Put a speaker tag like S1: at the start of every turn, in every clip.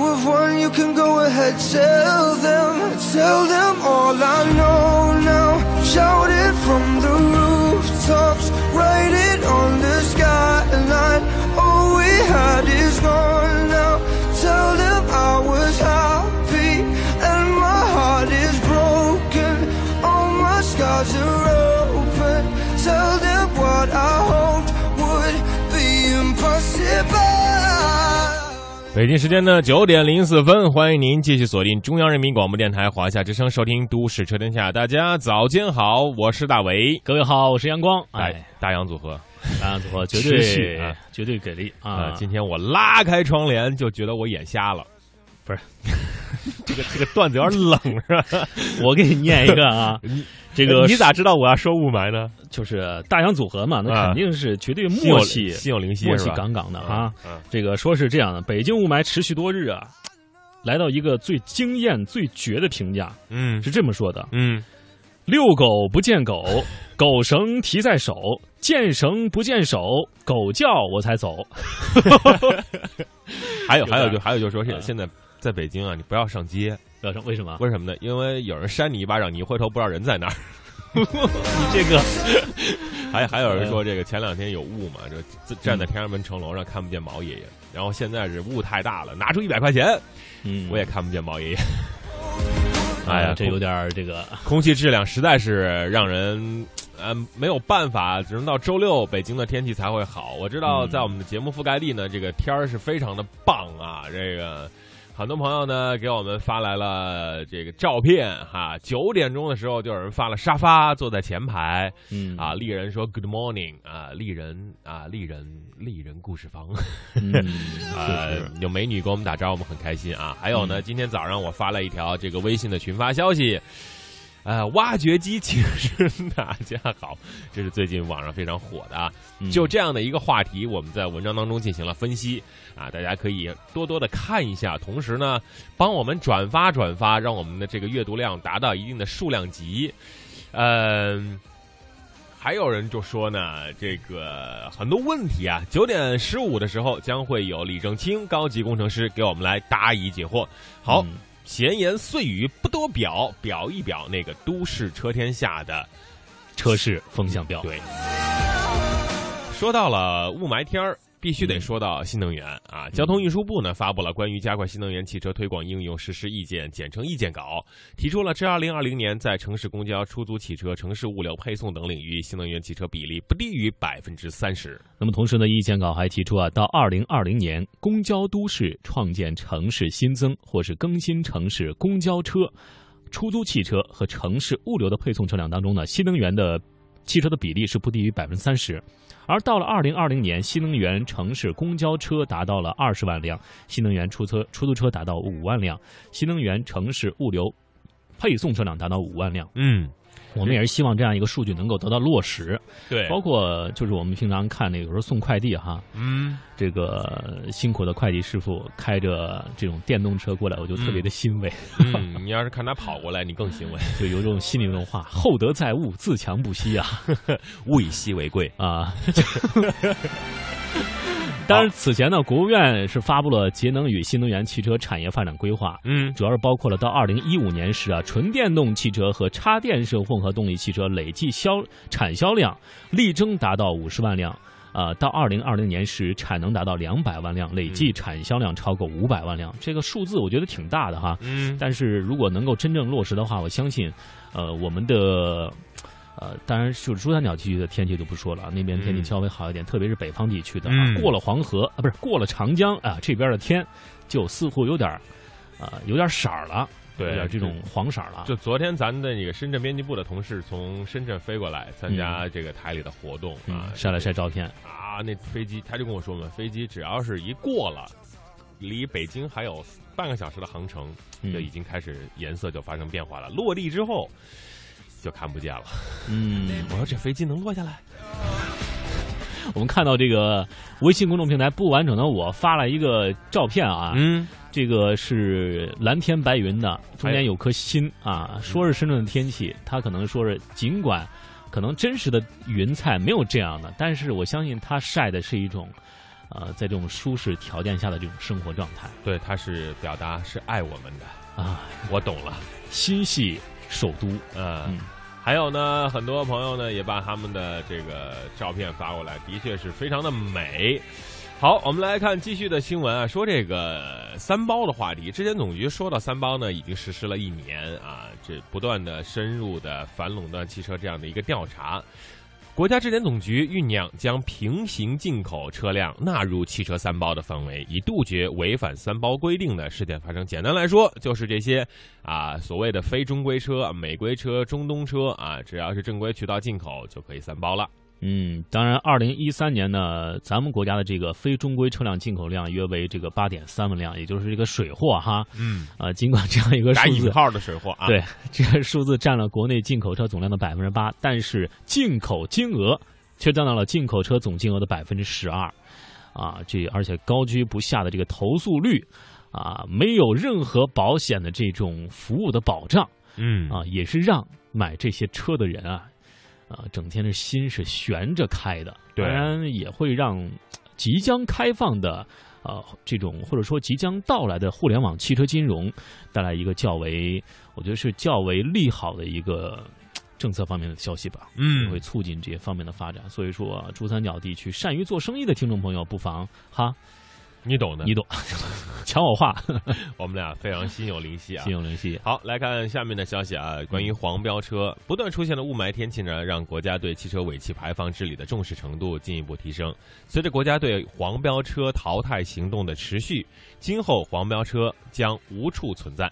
S1: You have won, you can go ahead, tell them, tell them all I know now. Shout it from the rooftops, write it on the skyline. All we had is gone now.
S2: 北京时间的九点零四分，欢迎您继续锁定中央人民广播电台华夏之声，收听《都市车天下》。大家早间好，我是大伟，
S3: 各位好，我是阳光。
S2: 哎
S3: 哎，，
S2: 大洋组合
S3: 大洋组合绝对
S2: 啊
S3: 绝对给力
S2: 啊、
S3: 啊！
S2: 今天我拉开窗帘就觉得我眼瞎了，
S3: 不是
S2: 这个这个段子有点冷是吧？
S3: 我给你念一个啊，这个
S2: 你咋知道我要说雾霾呢？
S3: 就是大洋组合嘛？那
S2: 啊
S3: 肯定是绝对默契，
S2: 心有灵犀
S3: 默契？杠杠的哈。
S2: 嗯，嗯
S3: 这个说是这样的，北京雾霾持续多日啊，来到一个最惊艳、最绝的评价，
S2: 嗯
S3: 是这么说的：
S2: 嗯，
S3: 遛狗不见狗，狗绳提在手，见绳不见手，狗叫我才走。
S2: 还有还有就还有就是说现
S3: 嗯
S2: 现在在北京啊，你不要上街，
S3: 不要上为什么？
S2: 为什么呢？因为有人扇你一巴掌，你一回头不知道人在哪儿。
S3: 你 这个
S2: 还还有人说这个前两天有雾嘛，就站在天安门城楼上看不见毛爷爷，然后现在是雾太大了，拿出一百块钱
S3: 嗯，
S2: 我也看不见毛爷爷。
S3: 哎呀，这有点儿这个
S2: 空气质量实在是让人呃没有办法，只能到周六北京的天气才会好。我知道
S3: 嗯
S2: 在我们的节目覆盖地呢，这个天儿是非常的棒啊，这个。很多朋友呢给我们发来了这个照片哈，九点钟的时候就有人发了沙发，坐在前排，
S3: 嗯。
S2: 啊，丽人说 Good morning 啊，丽人啊，丽人丽人故事房，
S3: 嗯，
S2: 呃
S3: 是，
S2: 有美女给我们打招呼，我们很开心啊。还有呢，
S3: 嗯。
S2: 今天早上我发了一条这个微信的群发消息，呃，挖掘机请示，大家好，这是最近网上非常火的啊。
S3: 嗯
S2: 就这样的一个话题，我们在文章当中进行了分析啊，大家可以多多的看一下，同时呢，帮我们转发转发，让我们的这个阅读量达到一定的数量级。嗯、还有人就说呢，这个很多问题啊，九点十五的时候将会有李正清高级工程师给我们来答疑解惑。好，
S3: 嗯
S2: 闲言碎语不多表，表一表那个都市车天下的
S3: 车市风向标。
S2: 对，说到了雾霾天儿，必须得说到新能源啊。交通运输部呢发布了关于加快新能源汽车推广应用实施意见，简称意见稿，提出了至二零二零年在城市公交、出租汽车、城市物流配送等领域，新能源汽车比例不低于百分之三十。
S3: 那么同时呢，意见稿还提出啊，到二零二零年，公交都市创建城市新增或是更新城市公交车、出租汽车和城市物流的配送车辆当中呢，新能源的汽车的比例是不低于百分之三十。而到了二零二零年，新能源城市公交车达到了二十万辆，新能源出车出租车达到五万辆，新能源城市物流配送车辆达到五万辆。
S2: 嗯，
S3: 我们也是希望这样一个数据能够得到落实。
S2: 对
S3: 包括就是我们平常看那个有时候送快递哈，
S2: 嗯，
S3: 这个辛苦的快递师傅开着这种电动车过来，我就特别的欣慰，
S2: 嗯，你要是看他跑过来，你更欣慰。
S3: 就有种心里有种话：厚德载物，自强不息啊
S2: 物以稀为贵。
S3: 啊！当然，此前呢，国务院是发布了节能与新能源汽车产业发展规划，
S2: 嗯
S3: 主要是包括了到二零一五年时啊，纯电动汽车和插电式混合动力汽车累计销产销量力争达到五十万辆。呃，到二零二零年时产能达到两百万辆，累计产销量超过五百万辆。这个数字我觉得挺大的哈。
S2: 嗯，
S3: 但是如果能够真正落实的话，我相信，呃，我们的。呃，当然就是珠三角地区的天气就不说了，那边天气稍微好一点，特别是北方地区的，
S2: 嗯
S3: 过了黄河啊，不是过了长江啊，这边的天就似乎有点儿，呃，有点色儿了，
S2: 对
S3: 有点这种黄色了。
S2: 就昨天咱的那个深圳编辑部的同事从深圳飞过来参加这个台里的活动
S3: 嗯
S2: 啊，，
S3: 晒了晒照片，
S2: 啊，那飞机他就跟我说嘛，飞机只要是一过了，离北京还有半个小时的航程，
S3: 嗯
S2: 就已经开始颜色就发生变化了。落地之后就看不见了。
S3: 嗯，
S2: 我说这飞机能落下来？
S3: 我们看到这个微信公众平台不完整的我发了一个照片啊，
S2: 嗯，
S3: 这个是蓝天白云的，中间有颗心啊。说是深圳的天气，他可能说是尽管可能真实的云彩没有这样的，但是我相信他晒的是一种，呃，在这种舒适条件下的这种生活状态
S2: 对，他是表达是爱我们的，
S3: 啊。
S2: 我懂了。
S3: 心系首都，
S2: 啊
S3: 嗯，
S2: 还有呢，很多朋友呢也把他们的这个照片发过来，的确是非常的美。好，我们来看继续的新闻啊，说这个三包的话题。之前总局说到三包呢，已经实施了一年啊，这不断的深入的反垄断汽车这样的一个调查。国家质检总局酝酿将平行进口车辆纳入汽车三包的范围，以杜绝违反三包规定的事件发生。简单来说，就是这些啊所谓的非中规车、美规车、中东车啊，只要是正规渠道进口就可以三包了。
S3: 嗯，当然，二零一三年呢，咱们国家的这个非中规车辆进口量约为这个八点三万辆，也就是这个水货哈。
S2: 嗯，
S3: 啊，尽管这样一个数字
S2: 打引号的水货啊，
S3: 对，这个数字占了国内进口车总量的百分之八，但是进口金额却占到了进口车总金额的百分之十二，啊，这而且高居不下的这个投诉率，啊，没有任何保险的这种服务的保障，
S2: 嗯。
S3: 啊，也是让买这些车的人啊，啊，整天的心是悬着开的，
S2: 对
S3: 当然也会让即将开放的。呃，这种或者说即将到来的互联网汽车金融，带来一个较为，我觉得是较为利好的一个政策方面的消息吧，
S2: 嗯
S3: 会促进这些方面的发展。所以说，珠三角地区善于做生意的听众朋友，不妨哈，
S2: 你懂的
S3: 你，懂，抢我话，
S2: 我们俩非常心有灵犀啊
S3: 心。有灵犀。
S2: 好，来看下面的消息啊，关于黄标车不断出现的雾霾天气呢，让国家对汽车尾气排放治理的重视程度进一步提升。随着国家对黄标车淘汰行动的持续，今后黄标车将无处存在。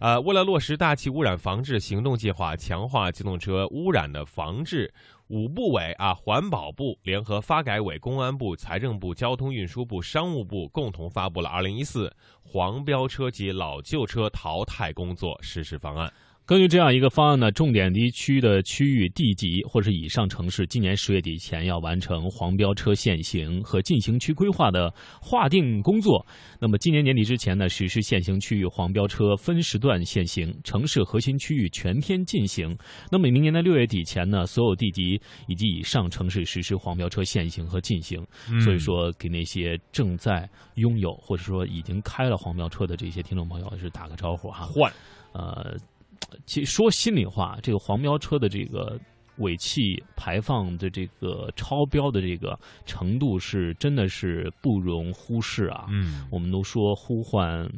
S2: 呃，为了落实大气污染防治行动计划，强化机动车污染的防治，五部委啊，环保部联合发改委、公安部、财政部、交通运输部、商务部共同发布了《二零一四黄标车及老旧车淘汰工作实施方案》。
S3: 根据这样一个方案呢，重点地区的区域地级或是以上城市，今年十月底前要完成黄标车限行和进行区规划的划定工作。那么今年年底之前呢，实施限行区域黄标车分时段限行，城市核心区域全天禁行。那么明年的六月底前呢，所有地级以及以上城市实施黄标车限行和禁行。所以说，给那些正在拥有或者说已经开了黄标车的这些听众朋友是打个招呼哈。
S2: 换
S3: 呃，其实说心里话，这个黄标车的这个尾气排放的这个超标的这个程度是真的是不容忽视啊。
S2: 嗯
S3: 我们都说呼唤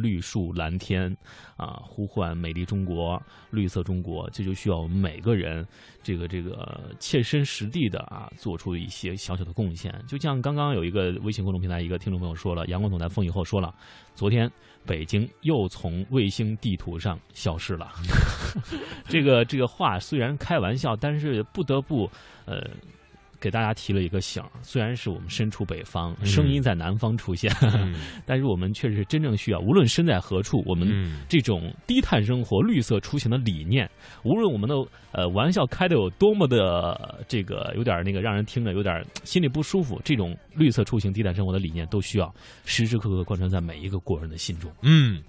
S3: 绿树蓝天啊，呼唤美丽中国、绿色中国，这就需要我们每个人这个这个切身实地的啊，做出一些小小的贡献。就像刚刚有一个微信公众平台一个听众朋友说了，阳光总在风雨后说了，昨天北京又从卫星地图上消失了。这个这个话虽然开玩笑，但是不得不呃。给大家提了一个醒儿，虽然是我们身处北方，
S2: 嗯
S3: 声音在南方出现，
S2: 嗯
S3: 但是我们确实真正需要，无论身在何处，我们
S2: 嗯
S3: 这种低碳生活、绿色出行的理念，无论我们的呃玩笑开的有多么的这个有点那个让人听着有点心里不舒服，这种绿色出行、低碳生活的理念都需要时时刻刻贯穿在每一个国人的心中。
S2: 嗯。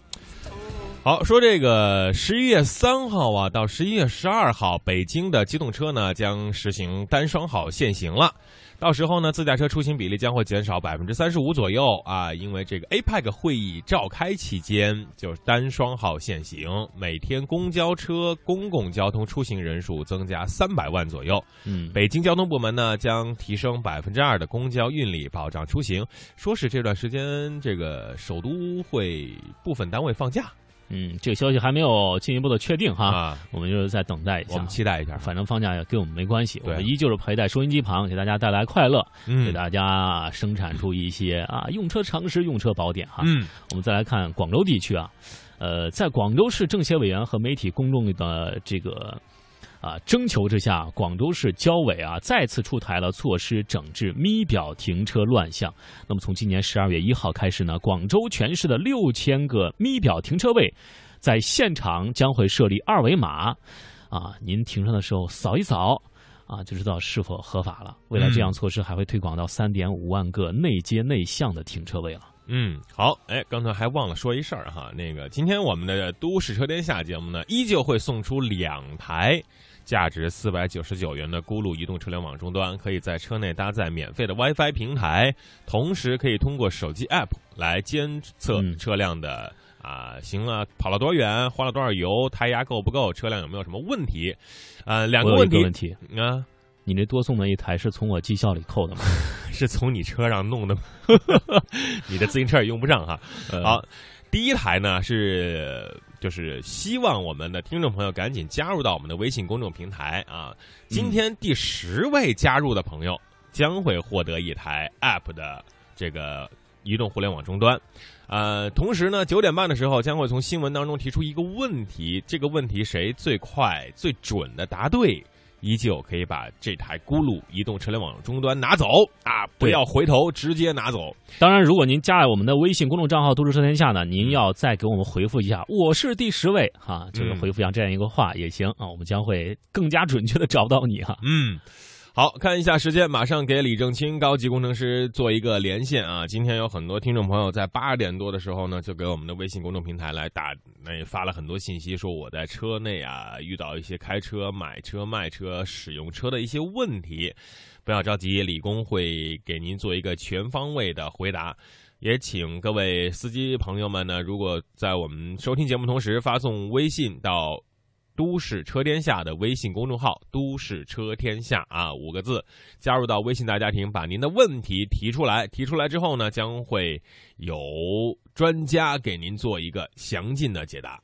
S2: 好，说这个十一月三号啊，到十一月十二号，北京的机动车呢将实行单双号限行了。到时候呢，自驾车出行比例将会减少百分之三十五左右啊，因为这个 APEC 会议召开期间，就是单双号限行，每天公交车、公共交通出行人数增加三百万左右。
S3: 嗯，
S2: 北京交通部门呢将提升百分之二的公交运力，保障出行。说是这段时间这个首都会部分单位放假
S3: 嗯，这个消息还没有进一步的确定哈，
S2: 啊，
S3: 我们就是在等待一下
S2: 我们。期待一下。
S3: 反正放假也跟我们没关系，我们依旧是陪在收音机旁，给大家带来快乐，给
S2: 嗯
S3: 大家生产出一些啊用车常识、用车宝典哈。
S2: 嗯
S3: 我们再来看广州地区啊，呃，在广州市政协委员和媒体公众的这个啊征求之下，广州市交委啊再次出台了措施整治咪表停车乱象。那么从今年十二月一号开始呢，广州全市的六千个咪表停车位，在现场将会设立二维码，啊，您停车的时候扫一扫。啊，就知道是否合法了。未来这样措施还会推广到三点五万个内街内巷的停车位了。
S2: 嗯，好，哎，刚才还忘了说一事儿哈，那个今天我们的都市车天下节目呢，依旧会送出两台。价值四百九十九元的咕噜移动车联网终端，可以在车内搭载免费的 WiFi 平台，同时可以通过手机 App 来监测
S3: 嗯
S2: 车辆的啊、行了，跑了多远，花了多少油，胎压够不够，车辆有没有什么问题？呃，两个问题
S3: 问题，
S2: 啊，
S3: 你这多送的一台是从我绩效里扣的吗？
S2: 是从你车上弄的吗，你的自行车也用不上哈。
S3: 呃
S2: 好，第一台呢是就是希望我们的听众朋友赶紧加入到我们的微信公众平台啊。今天第十位加入的朋友将会获得一台 App 的这个移动互联网终端。呃，同时呢，九点半的时候将会从新闻当中提出一个问题，这个问题谁最快最准的答对，依旧可以把这台咕噜移动车联网终端拿走啊！不要回头，直接拿走。
S3: 当然，如果您加了我们的微信公众账号“都市车天下”呢，您要再给我们回复一下“我是第十位”哈，就是
S2: 嗯
S3: 回复一下这样一个话也行啊，我们将会更加准确的找到你哈。
S2: 嗯，好看一下时间，马上给李正清高级工程师做一个连线啊！今天有很多听众朋友在八点多的时候呢，就给我们的微信公众平台来打，那发了很多信息，说我在车内啊遇到一些开车、买车、卖车、使用车的一些问题。不要着急，李工会给您做一个全方位的回答。也请各位司机朋友们呢，如果在我们收听节目同时发送微信到都市车天下的微信公众号“都市车天下”啊，五个字，加入到微信大家庭，把您的问题提出来。提出来之后呢，将会有专家给您做一个详尽的解答。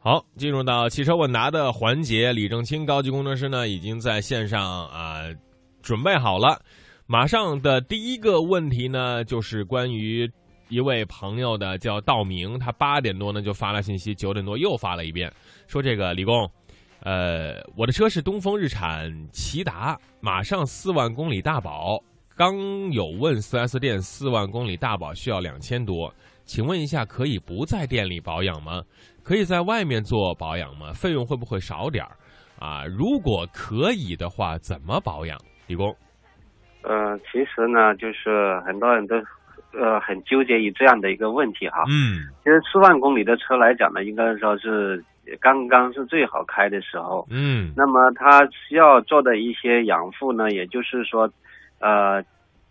S2: 好，进入到汽车问答的环节，李正清高级工程师呢已经在线上啊、准备好了。马上的第一个问题呢，就是关于一位朋友的，叫道明，他八点多呢就发了信息，九点多又发了一遍，说这个李工，呃，我的车是东风日产骐达，马上四万公里大保，刚有问四 S 店四万公里大保需要两千多，请问一下，可以不在店里保养吗？可以在外面做保养吗？费用会不会少点儿？啊，如果可以的话，怎么保养？李工，
S4: 呃，其实呢，就是很多人都呃很纠结于这样的一个问题哈。
S2: 嗯
S4: 其实四万公里的车来讲呢，应该说是刚刚是最好开的时候。
S2: 嗯
S4: 那么它需要做的一些养护呢，也就是说，呃，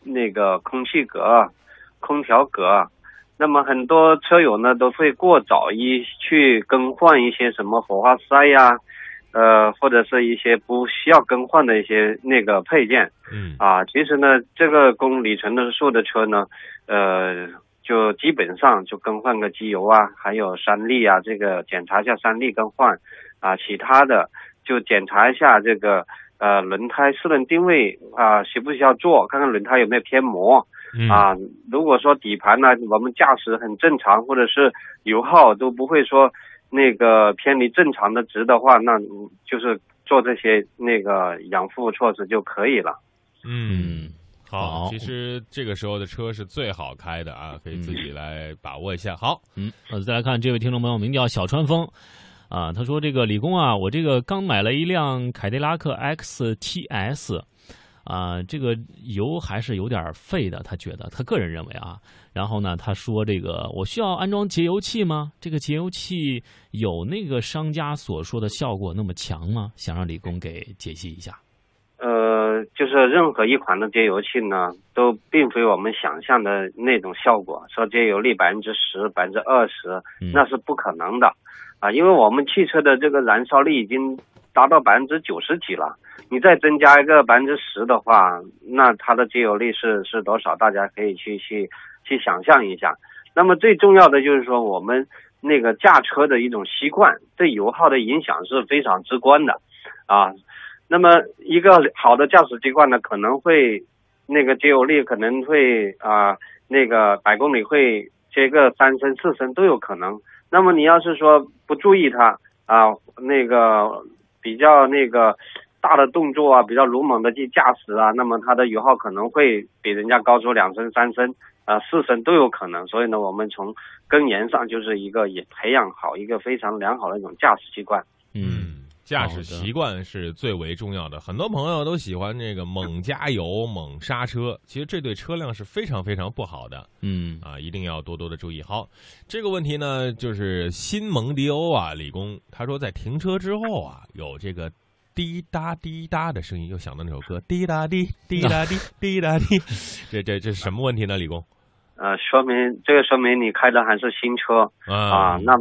S4: 那个空气格、空调格。那么很多车友呢都会过早一去更换一些什么火花塞呀，呃，或者是一些不需要更换的一些那个配件。
S2: 嗯
S4: 啊，其实呢，这个公里程的数的车呢，呃，就基本上就更换个机油啊，还有三滤啊，这个检查一下三滤更换啊，其他的就检查一下这个呃轮胎四轮定位啊，需不需要做，看看轮胎有没有偏磨
S2: 嗯
S4: 啊。如果说底盘呢，我们驾驶很正常，或者是油耗都不会说那个偏离正常的值的话，那嗯就是做这些那个养护措施就可以了。
S2: 嗯，好，其实这个时候的车是最好开的啊，可以自己来把握一下。好，
S3: 嗯，呃，再来看这位听众朋友，名叫小川枫，啊，他说这个李工啊，我这个刚买了一辆凯迪拉克 XTS。啊，这个油还是有点费的，他觉得，他个人认为啊。然后呢，他说这个我需要安装节油器吗？这个节油器有那个商家所说的效果那么强吗？想让李工给解析一下。
S4: 呃，就是任何一款的节油器呢，都并非我们想象的那种效果，说节油率百分之十、百分之二十，那是不可能的啊，因为我们汽车的这个燃烧率已经达到百分之九十几了。你再增加一个百分之十的话，那它的节油率是是多少？大家可以去去去想象一下。那么最重要的就是说，我们那个驾车的一种习惯对油耗的影响是非常直观的啊。那么一个好的驾驶习惯呢，可能会那个节油率可能会啊，那个百公里会节个三升四升都有可能。那么你要是说不注意它啊，那个比较那个。大的动作啊，比较鲁莽的去驾驶啊，那么它的油耗可能会比人家高出两升、三升、啊四升都有可能。所以呢，我们从根源上就是一个也培养好一个非常良好的一种驾驶习惯。
S2: 嗯，驾驶习惯是最为重要的。很多朋友都喜欢这个猛加油、猛刹车，其实这对车辆是非常非常不好的。
S3: 嗯，
S2: 啊，一定要多多的注意。好，这个问题呢，就是新蒙迪欧啊，李工他说在停车之后啊，有这个。滴答滴答的声音，又想到那首歌，滴答滴，滴答滴，滴答滴。这这这是什么问题呢，李工？
S4: 呃，说明这个说明你开的还是新车啊。那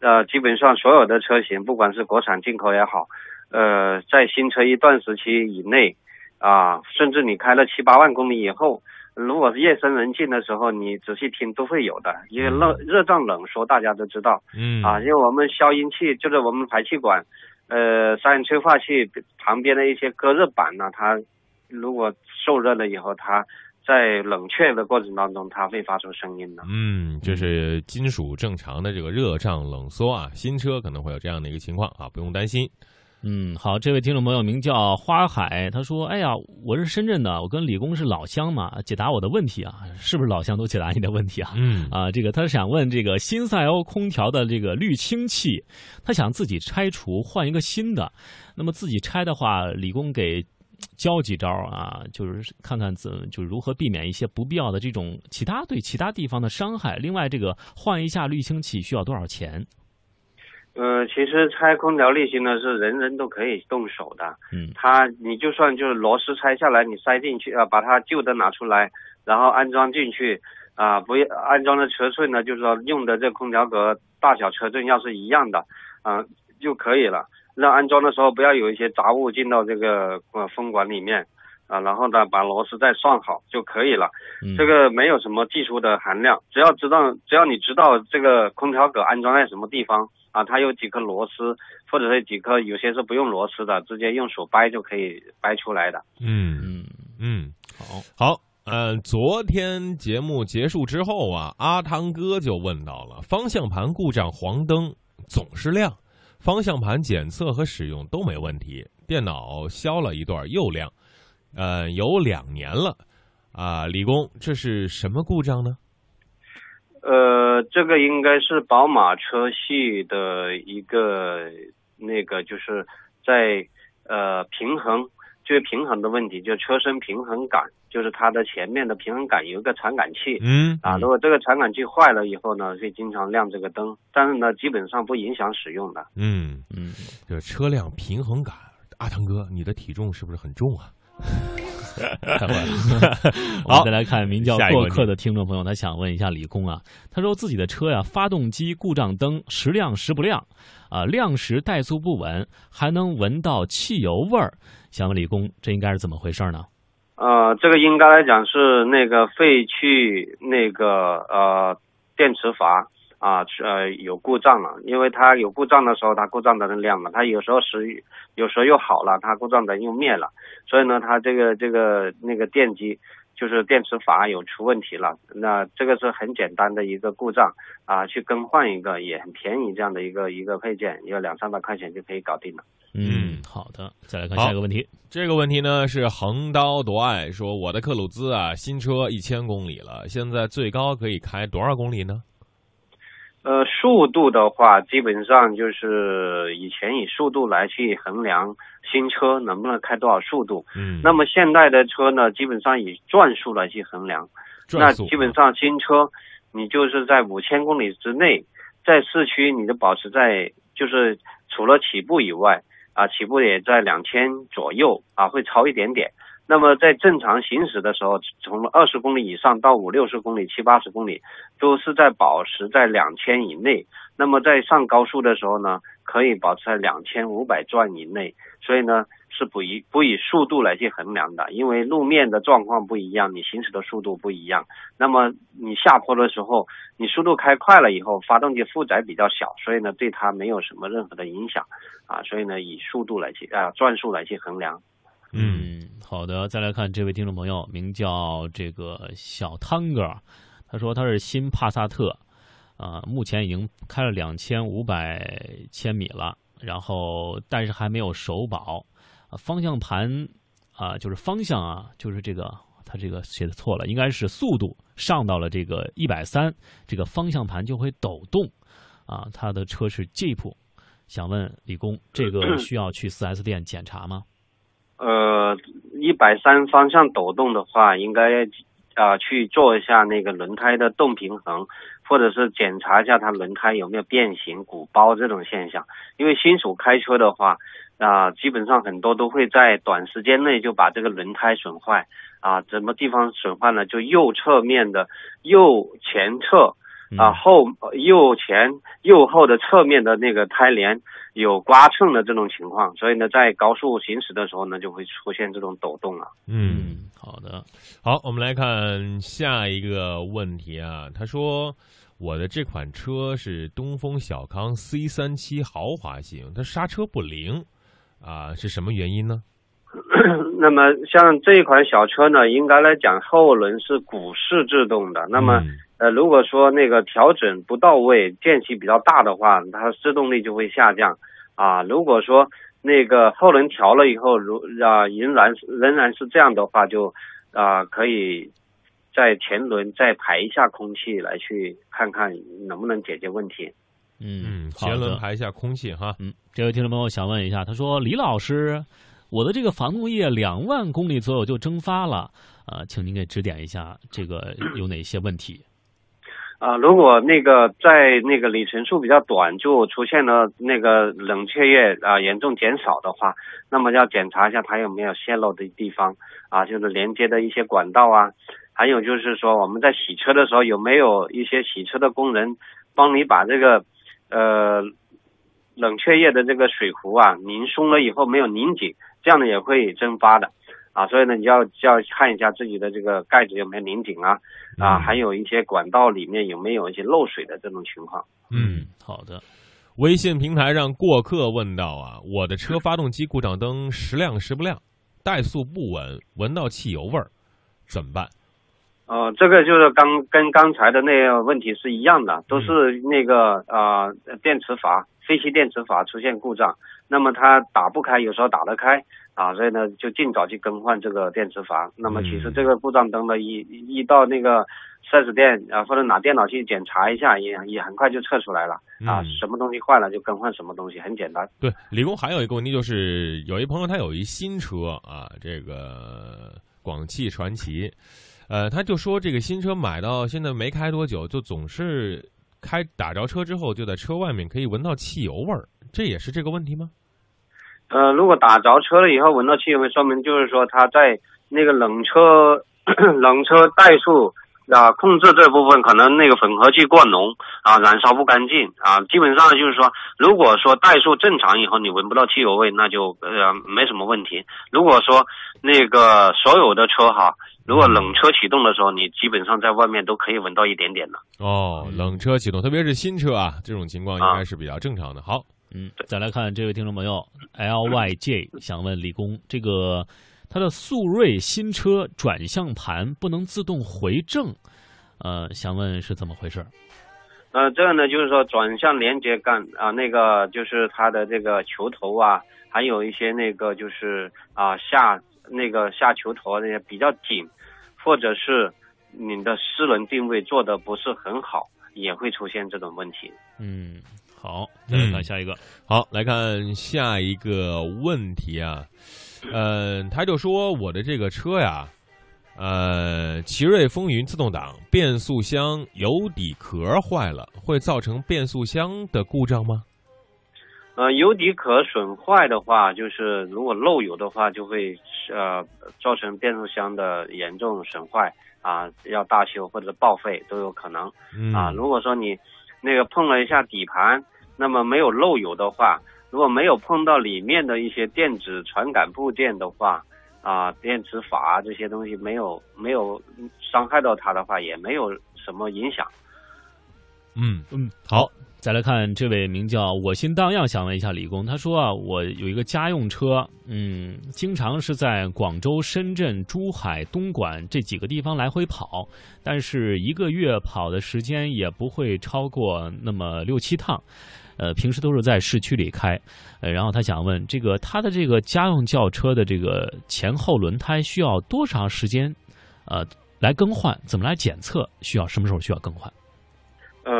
S4: 呃，基本上所有的车型，不管是国产进口也好，呃，在新车一段时期以内啊，甚至你开了七八万公里以后，如果是夜深人静的时候，你仔细听都会有的。因为热热胀冷缩，大家都知道。
S2: 嗯。
S4: 啊，因为我们消音器就是我们排气管。呃，三元催化器旁边的一些隔热板呢，它如果受热了以后，它在冷却的过程当中，它会发出声音的。
S2: 嗯，就是金属正常的这个热胀冷缩啊，新车可能会有这样的一个情况啊，不用担心。
S3: 嗯，好，这位听众朋友名叫花海，他说：“哎呀，我是深圳的，我跟李工是老乡嘛，解答我的问题啊，是不是老乡都解答你的问题啊？
S2: 嗯，
S3: 啊，这个他想问这个新赛欧空调的这个滤清器，他想自己拆除换一个新的，那么自己拆的话，李工给教几招啊，就是看看怎就是如何避免一些不必要的这种其他对其他地方的伤害。另外，这个换一下滤清器需要多少钱？”
S4: 呃，其实拆空调滤芯呢是人人都可以动手的。
S3: 嗯，
S4: 它你就算就是螺丝拆下来，你塞进去啊，把它旧的拿出来，然后安装进去啊，不要安装的尺寸呢，就是说用的这空调格大小尺寸要是一样的啊就可以了。那安装的时候不要有一些杂物进到这个呃风管里面啊，然后呢把螺丝再上好就可以了。这个没有什么技术的含量，只要知道只要你知道这个空调格安装在什么地方。啊，它有几颗螺丝，或者是几颗，有些是不用螺丝的，直接用手掰就可以掰出来的。
S2: 嗯嗯嗯，好，好，呃，昨天节目结束之后啊，阿汤哥就问到了，方向盘故障，黄灯总是亮，方向盘检测和使用都没问题，电脑消了一段又亮，呃，有两年了，啊，李工，这是什么故障呢？
S4: 呃，这个应该是宝马车系的一个那个，就是在呃平衡，就是平衡的问题，就车身平衡杆，就是它的前面的平衡杆有一个传感器，
S2: 嗯，
S4: 啊，如果这个传感器坏了以后呢，会经常亮这个灯，但是呢，基本上不影响使用的。
S2: 嗯嗯，这车辆平衡杆，阿腾哥，你的体重是不是很重啊？
S3: 太坏了！我们再来看名叫过客的听众朋友，他想问一下李工啊，他说自己的车呀，发动机故障灯时亮时不亮，啊，亮时怠速不稳，还能闻到汽油味儿。想问李工，这应该是怎么回事呢？
S4: 呃，这个应该来讲是那个废去那个呃电池阀。啊，呃，有故障了，因为它有故障的时候，它故障灯亮嘛，它有时候时有时候又好了，它故障灯又灭了，所以呢，它这个这个那个电机就是电磁阀有出问题了，那这个是很简单的一个故障啊，去更换一个也很便宜，这样的一个一个配件，要两三百块钱就可以搞定了。
S3: 嗯，好的，再来看下一个问题。
S2: 这个问题呢是横刀夺爱说，我的克鲁兹啊，新车一千公里了，现在最高可以开多少公里呢？
S4: 呃，速度的话，基本上就是以前以速度来去衡量新车能不能开多少速度。
S2: 嗯，
S4: 那么现在的车呢，基本上以转速来去衡量。那基本上新车，你就是在五千公里之内，在市区你就保持在就是除了起步以外啊，起步也在两千左右啊，会超一点点。那么在正常行驶的时候，从二十公里以上到五六十公里、七八十公里，都是在保持在两千以内。那么在上高速的时候呢，可以保持在两千五百转以内。所以呢，是不以不以速度来去衡量的，因为路面的状况不一样，你行驶的速度不一样。那么你下坡的时候，你速度开快了以后，发动机负载比较小，所以呢，对它没有什么任何的影响啊。所以呢，以速度来去啊转速来去衡量。
S2: 嗯，
S3: 好的，再来看这位听众朋友，名叫这个小汤哥，他说他是新帕萨特，啊、目前已经开了两千五百千米了，然后但是还没有首保，方向盘啊、就是方向啊，就是这个他这个写的错了，应该是速度上到了这个一百三，这个方向盘就会抖动，啊，他的车是 Jeep，想问李工，这个需要去 4S 店检查吗？
S4: 呃，一百三方向抖动的话，应该啊、去做一下那个轮胎的动平衡，或者是检查一下它轮胎有没有变形、鼓包这种现象。因为新手开车的话，啊、基本上很多都会在短时间内就把这个轮胎损坏啊，什么地方损坏呢？就右侧面的右前侧啊
S3: 嗯
S4: 后右前右后的侧面的那个胎帘有刮蹭的这种情况，所以呢，在高速行驶的时候呢，就会出现这种抖动了。
S2: 嗯，
S3: 嗯，好的，
S2: 好，我们来看下一个问题啊。他说，我的这款车是东风小康 C 三七豪华型，它刹车不灵啊，是什么原因呢？
S4: 那么像这一款小车呢，应该来讲后轮是鼓式制动的。那么、
S2: 嗯
S4: 呃，如果说那个调整不到位，间隙比较大的话，它制动力就会下降啊。如果说那个后轮调了以后，如啊仍然仍然是这样的话，就啊可以在前轮再排一下空气，来去看看能不能解决问题。
S3: 嗯
S2: 嗯，前轮，排一下空气哈。
S3: 嗯，这位听众朋友想问一下，他说李老师，我的这个防冻液两万公里左右就蒸发了，呃，请您给指点一下，这个有哪些问题？
S4: 啊，如果那个在那个里程数比较短，就出现了那个冷却液啊严重减少的话，那么要检查一下它有没有泄漏的地方啊，就是连接的一些管道啊，还有就是说我们在洗车的时候有没有一些洗车的工人帮你把这个呃冷却液的这个水壶啊拧松了以后没有拧紧，这样的也会蒸发的。啊，所以呢，你要要看一下自己的这个盖子有没有拧紧啊，啊，
S2: 嗯
S4: 还有一些管道里面有没有一些漏水的这种情况。
S2: 嗯，
S3: 好的，
S2: 微信平台上过客问到啊，我的车发动机故障灯时亮时不亮，怠速不稳，闻到汽油味儿，怎么办？
S4: 呃，这个就是刚跟刚才的那个问题是一样的，都是那个呃电磁阀废气电磁阀出现故障，那么它打不开，有时候打得开啊，所以呢就尽早去更换这个电池阀。那么其实这个故障灯呢，一一到那个 4S 店啊或者拿电脑去检查一下，也也很快就测出来了啊，
S2: 嗯
S4: 什么东西坏了就更换什么东西，很简单。
S2: 对，理工还有一个问题就是，有一朋友他有一新车啊，这个广汽传祺，呃，他就说这个新车买到现在没开多久，就总是开打着车之后，就在车外面可以闻到汽油味儿，这也是这个问题吗？
S4: 呃，如果打着车了以后闻到汽油味，说明就是说他在那个冷车 冷车怠速啊控制这部分可能那个混合气过浓啊，燃烧不干净啊。基本上就是说，如果说怠速正常以后你闻不到汽油味，那就呃没什么问题。如果说那个所有的车哈，如果冷车启动的时候，你基本上在外面都可以闻到一点点的。
S2: 哦，冷车启动，特别是新车啊，这种情况应该是比较正常的。好，
S3: 嗯，再来看这位听众朋友 L Y J 想问李工，这个他的速锐新车转向盘不能自动回正，呃，想问是怎么回事？
S4: 呃，这个呢就是说转向连接杆啊，那个就是它的这个球头啊，还有一些那个就是啊下那个下球头啊那些比较紧，或者是你的四轮定位做的不是很好，也会出现这种问题。
S3: 嗯，好，再来看下一个。
S2: 好，来看下一个问题啊，嗯、他就说我的这个车呀，呃，奇瑞风云自动挡变速箱油底壳坏了，会造成变速箱的故障吗？
S4: 呃，油底壳损坏的话，就是如果漏油的话，就会呃造成变速箱的严重损坏啊，要大修或者报废都有可能。
S2: 嗯
S4: 啊，如果说你那个碰了一下底盘，那么没有漏油的话，如果没有碰到里面的一些电子传感部件的话，啊，电磁阀这些东西没有没有伤害到它的话，也没有什么影响。
S2: 嗯
S3: 嗯，好，再来看这位名叫我心荡漾，想问一下李工，他说啊，我有一个家用车，嗯，经常是在广州、深圳、珠海、东莞这几个地方来回跑，但是一个月跑的时间也不会超过那么六七趟。呃，平时都是在市区里开，呃，然后他想问，这个他的这个家用轿车的这个前后轮胎需要多长时间，呃，来更换？怎么来检测？需要什么时候需要更换？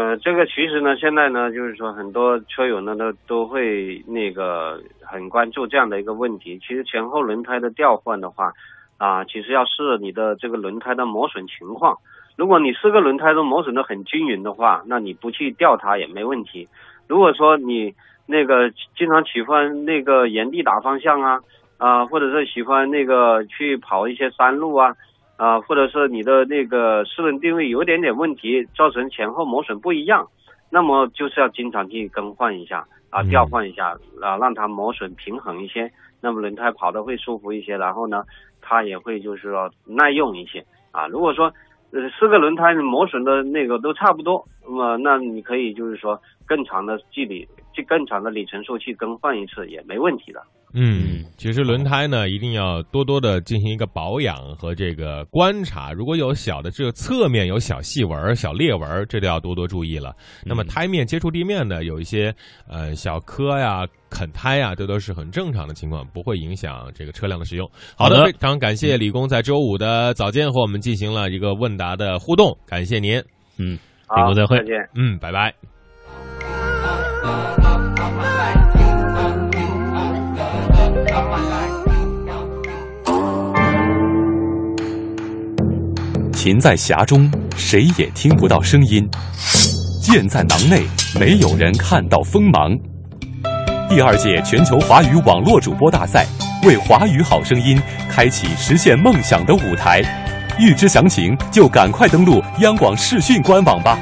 S4: 呃，这个其实呢，现在呢，就是说很多车友呢都都会那个很关注这样的一个问题。其实前后轮胎的调换的话，啊，其实要视你的这个轮胎的磨损情况。如果你四个轮胎都磨损的很均匀的话，那你不去调它也没问题。如果说你那个经常喜欢那个原地打方向啊，啊，或者是喜欢那个去跑一些山路啊，啊，或者是你的那个四轮定位有点点问题，造成前后磨损不一样，那么就是要经常去更换一下啊，
S2: 嗯
S4: 调换一下啊，让它磨损平衡一些，那么轮胎跑的会舒服一些，然后呢，它也会就是说耐用一些啊。如果说呃四个轮胎磨损的那个都差不多，那么那你可以就是说更长的距离，去更长的里程数去更换一次也没问题的。
S2: 嗯，其实轮胎呢，一定要多多的进行一个保养和这个观察。如果有小的这个侧面有小细纹、小裂纹，这都要多多注意了。那么胎面接触地面呢，有一些呃小磕呀、啃胎呀，这都是很正常的情况，不会影响这个车辆的使用。好的，非常感谢李工在周五的早间和我们进行了一个问答的互动，感谢您。
S3: 嗯，
S4: 好
S3: 李工再会
S4: 再见。
S2: 嗯，拜拜。
S5: 琴在匣中，谁也听不到声音；剑在囊内，没有人看到锋芒。第二届全球华语网络主播大赛为华语好声音开启实现梦想的舞台。预知详情，就赶快登录央广视讯官网吧。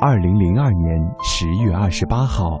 S6: 二零零二年十月二十八号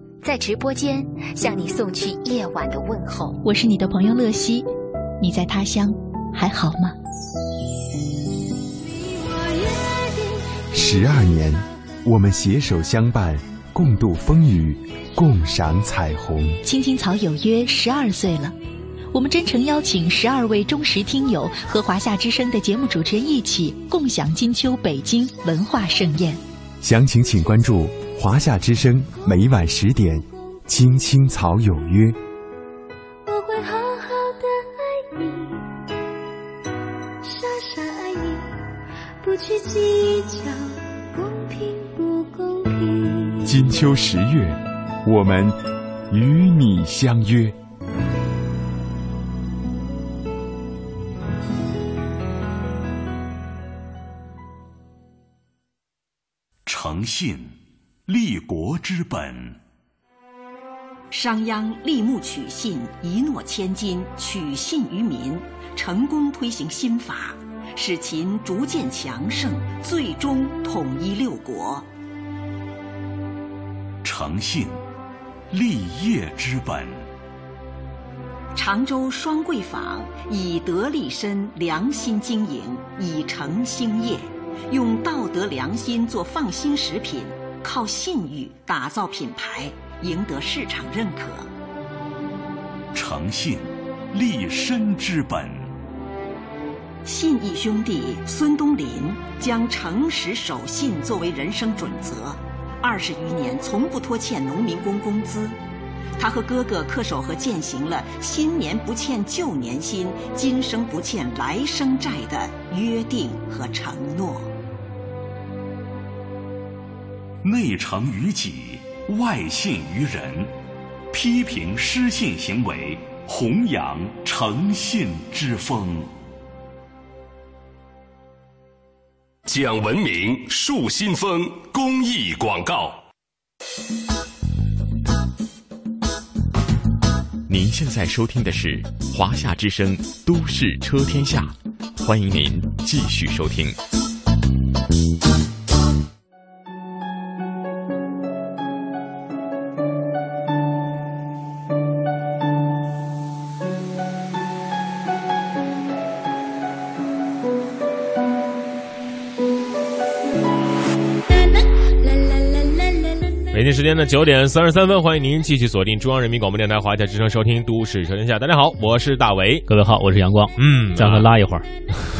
S7: 在直播间向你送去夜晚的问候。
S8: 我是你的朋友乐西，你在他乡还好吗？
S6: 十二年，我们携手相伴，共度风雨，共赏彩虹。
S8: 青青草有约十二岁了，我们真诚邀请十二位忠实听友和华夏之声的节目主持人一起共享金秋北京文化盛宴。
S6: 详情请关注华夏之声，每晚十点，《青青草有约》。
S9: 我会好好的爱你，傻傻爱你，不去计较公平不公平。
S6: 金秋十月，我们与你相约。
S10: 诚信，立国之本。
S11: 商鞅立木取信，一诺千金，取信于民，成功推行新法，使秦逐渐强盛，最终统一六国。
S10: 诚信，立业之本。
S11: 常州双桂坊以德立身、良心经营，以诚兴业，用道德良心做放心食品，靠信誉打造品牌，赢得市场认可。
S10: 诚信，立身之本。
S11: 信义兄弟孙东林将诚实守信作为人生准则，二十余年从不拖欠农民工工资。他和哥哥恪守和践行了“新年不欠旧年薪，今生不欠来生债”的约定和承诺。
S10: 内诚于己，外信于人，批评失信行为，弘扬诚信之风。
S12: 讲文明树新风公益广告。您现在收听的是华夏之声《都市车天下》，欢迎您继续收听。
S2: 北京时间的九点三十三分，欢迎您继续锁定中央人民广播电台华夏之声，收听《都市车天下》。大家好，我是大为，
S3: 各位好，我是阳光。
S2: 嗯，
S3: 咱们拉一会儿，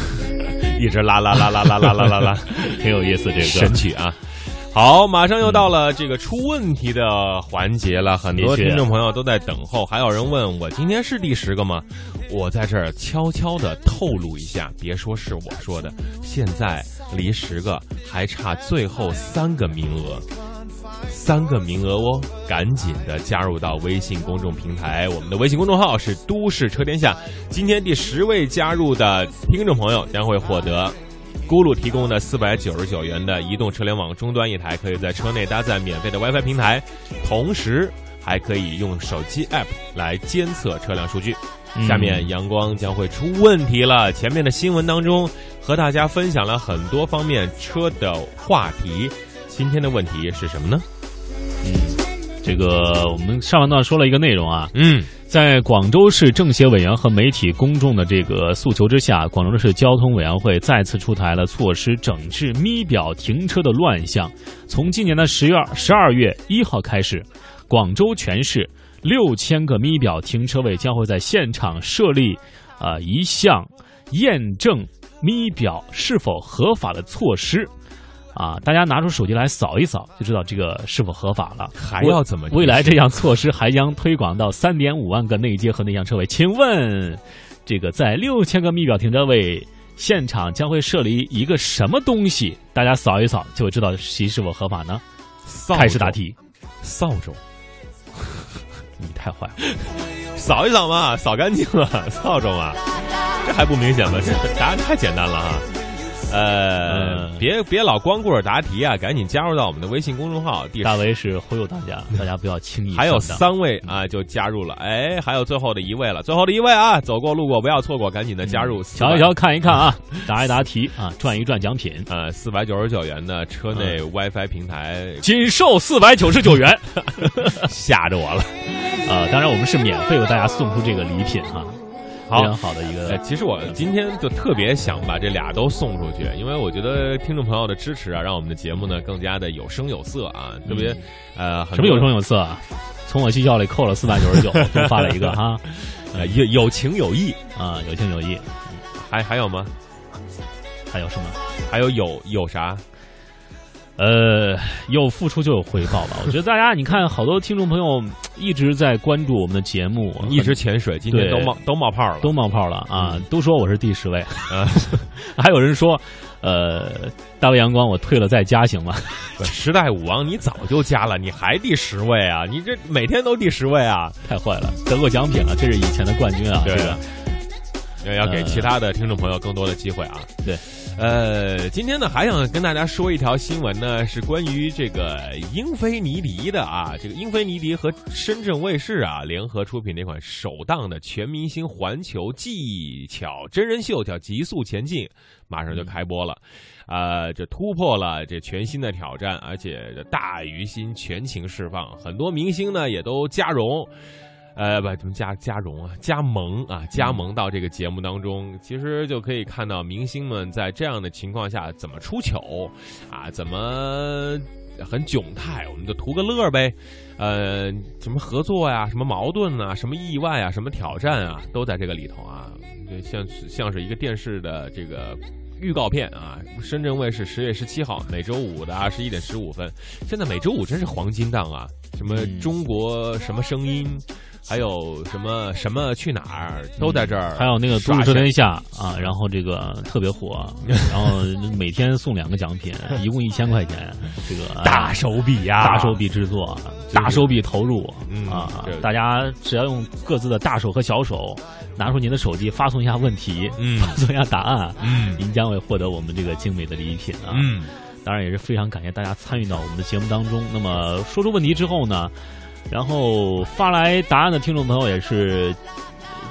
S2: 一直拉拉拉拉拉拉拉拉拉，
S3: 挺有意思这个
S2: 神曲啊。好，马上又到了这个出问题的环节了，很多听众朋友都在等候。还有人问我今天是第十个吗？我在这儿悄悄的透露一下，别说是我说的，现在离十个还差最后三个名额。三个名额哦，赶紧的加入到微信公众平台，我们的微信公众号是都市车天下。今天第十位加入的听众朋友将会获得咕噜提供的四百九十九元的移动车联网终端一台，可以在车内搭载免费的 WiFi 平台，同时还可以用手机 App 来监测车辆数据。下面阳光将会出问题了，前面的新闻当中和大家分享了很多方面车的话题，今天的问题是什么呢？
S3: 嗯，这个我们上半段说了一个内容啊，
S2: 嗯，
S3: 在广州市政协委员和媒体公众的这个诉求之下，广州市交通委员会再次出台了措施，整治咪表停车的乱象。从今年的十月十二月一号开始，广州全市六千个咪表停车位将会在现场设立，啊，一项验证咪表是否合法的措施。啊，大家拿出手机来扫一扫，就知道这个是否合法了。
S2: 还要怎么？
S3: 未来这项措施还将推广到三点五万个内街和内向车位。请问，这个在六千个密表停车位现场将会设立一个什么东西？大家扫一扫就会知道其是否合法呢？开始答题，
S2: 扫帚。
S3: 你太坏了，
S2: 扫一扫嘛，扫干净了，扫帚嘛，这还不明显吗？这答案太简单了哈。呃，别别老光顾着答题啊，赶紧加入到我们的微信公众号。
S3: 大为是忽悠大家，大家不要轻易。
S2: 还有三位啊，就加入了。哎，还有最后的一位了，最后的一位啊，走过路过不要错过，赶紧的加入。
S3: 瞧一瞧，看一看啊，答一答题啊，转一转奖品。
S2: 呃，四百九十九元的车内 WiFi 平台，
S3: 仅售四百九十九元，
S2: 吓着我了。
S3: 啊，当然我们是免费为大家送出这个礼品哈。非常好的一个，
S2: 其实我今天就特别想把这俩都送出去，因为我觉得听众朋友的支持啊，让我们的节目呢更加的有声有色啊，特别呃，
S3: 什么有声有色啊？从我绩效里扣了四百九十九，多发了一个哈，
S2: 呃，有有情有义
S3: 啊，有情有义，
S2: 还还有吗？
S3: 还有什么？
S2: 还有有有啥？
S3: 呃，有付出就有回报吧。我觉得大家，你看，好多听众朋友一直在关注我们的节目，
S2: 一直潜水，今天都冒都冒泡了，
S3: 都冒泡了啊！都说我是第十位啊，还有人说，呃，大卫阳光，我退了再加行吗？
S2: 时代武王，你早就加了，你还第十位啊？你这每天都第十位啊？
S3: 太坏了，得过奖品了，这是以前的冠军啊！
S2: 对，要要给其他的听众朋友更多的机会啊！
S3: 对。
S2: 呃，今天呢还想跟大家说一条新闻呢，是关于这个英菲尼迪的啊。这个英菲尼迪和深圳卫视啊联合出品那款首档的全明星环球技巧真人秀，叫《极速前进》，马上就开播了。呃，这突破了这全新的挑战，而且这大鱼心全情释放，很多明星呢也都加绒。呃，不，怎么加加绒啊？加盟啊，加盟到这个节目当中，其实就可以看到明星们在这样的情况下怎么出糗，啊，怎么很窘态，我们就图个乐呗。呃，什么合作呀，什么矛盾啊，什么意外啊，什么挑战啊，都在这个里头啊。就像像是一个电视的这个预告片啊。深圳卫视十月十七号，每周五的二十一点十五分。现在每周五真是黄金档啊！什么中国什么声音？还有什么什么去哪儿都在这儿，
S3: 还有那个《都市车天下》啊，然后这个特别火，然后每天送两个奖品，一共一千块钱，这个
S2: 大手笔呀，
S3: 大手笔制作，大手笔投入啊！大家只要用各自的大手和小手，拿出您的手机发送一下问题，发送一下答案，您将会获得我们这个精美的礼品啊！当然也是非常感谢大家参与到我们的节目当中。那么说出问题之后呢？然后发来答案的听众朋友也是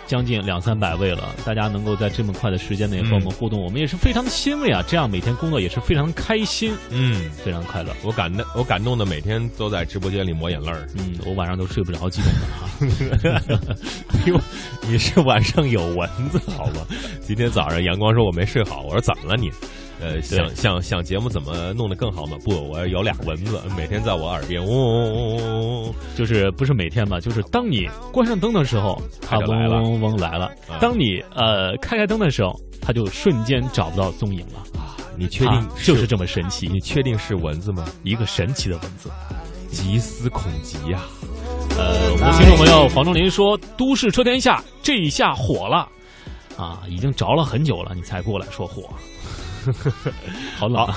S3: 将近两三百位了，大家能够在这么快的时间内和我们互动，我们也是非常的欣慰啊！这样每天工作也是非常开心，
S2: 嗯，
S3: 非常快乐。
S2: 我感的我感动的每天都在直播间里抹眼泪儿，
S3: 嗯，我晚上都睡不着，激动的
S2: 啊！因为你是晚上有蚊子好吗？今天早上阳光说我没睡好，我说怎么了你？呃，想想想节目怎么弄得更好吗？不，我有俩蚊子，每天在我耳边嗡嗡嗡嗡嗡，
S3: 就是不是每天吧？就是当你关上灯的时候，它嗡嗡嗡来了；当你呃开开灯的时候，它就瞬间找不到踪影了
S2: 啊！你确定
S3: 就是这么神奇？
S2: 你确定是蚊子吗？
S3: 一个神奇的蚊子，
S2: 集思恐极呀！
S3: 呃，我们听众朋友黄忠林说：“都市车天下这一下火了啊，已经着了很久了，你才过来说火。” 好冷，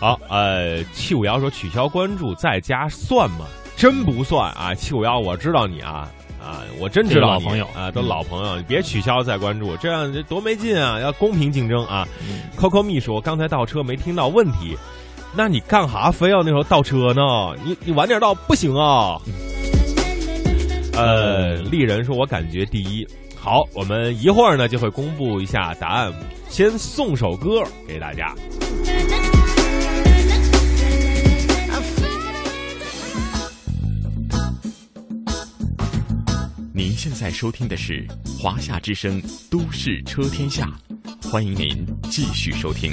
S2: 好，呃，七五幺说取消关注在家算吗？真不算啊！七五幺，我知道你啊，啊，我真知道
S3: 老朋友
S2: 啊，都老朋友，你别取消再关注，这样多没劲啊！要公平竞争啊！Coco 蜜说刚才倒车没听到问题，那你干哈非要那时候倒车呢？你你晚点倒不行啊！呃，丽人说，我感觉第一。好，我们一会儿呢就会公布一下答案。先送首歌给大家。
S12: 您现在收听的是华夏之声《都市车天下》，欢迎您继续收听。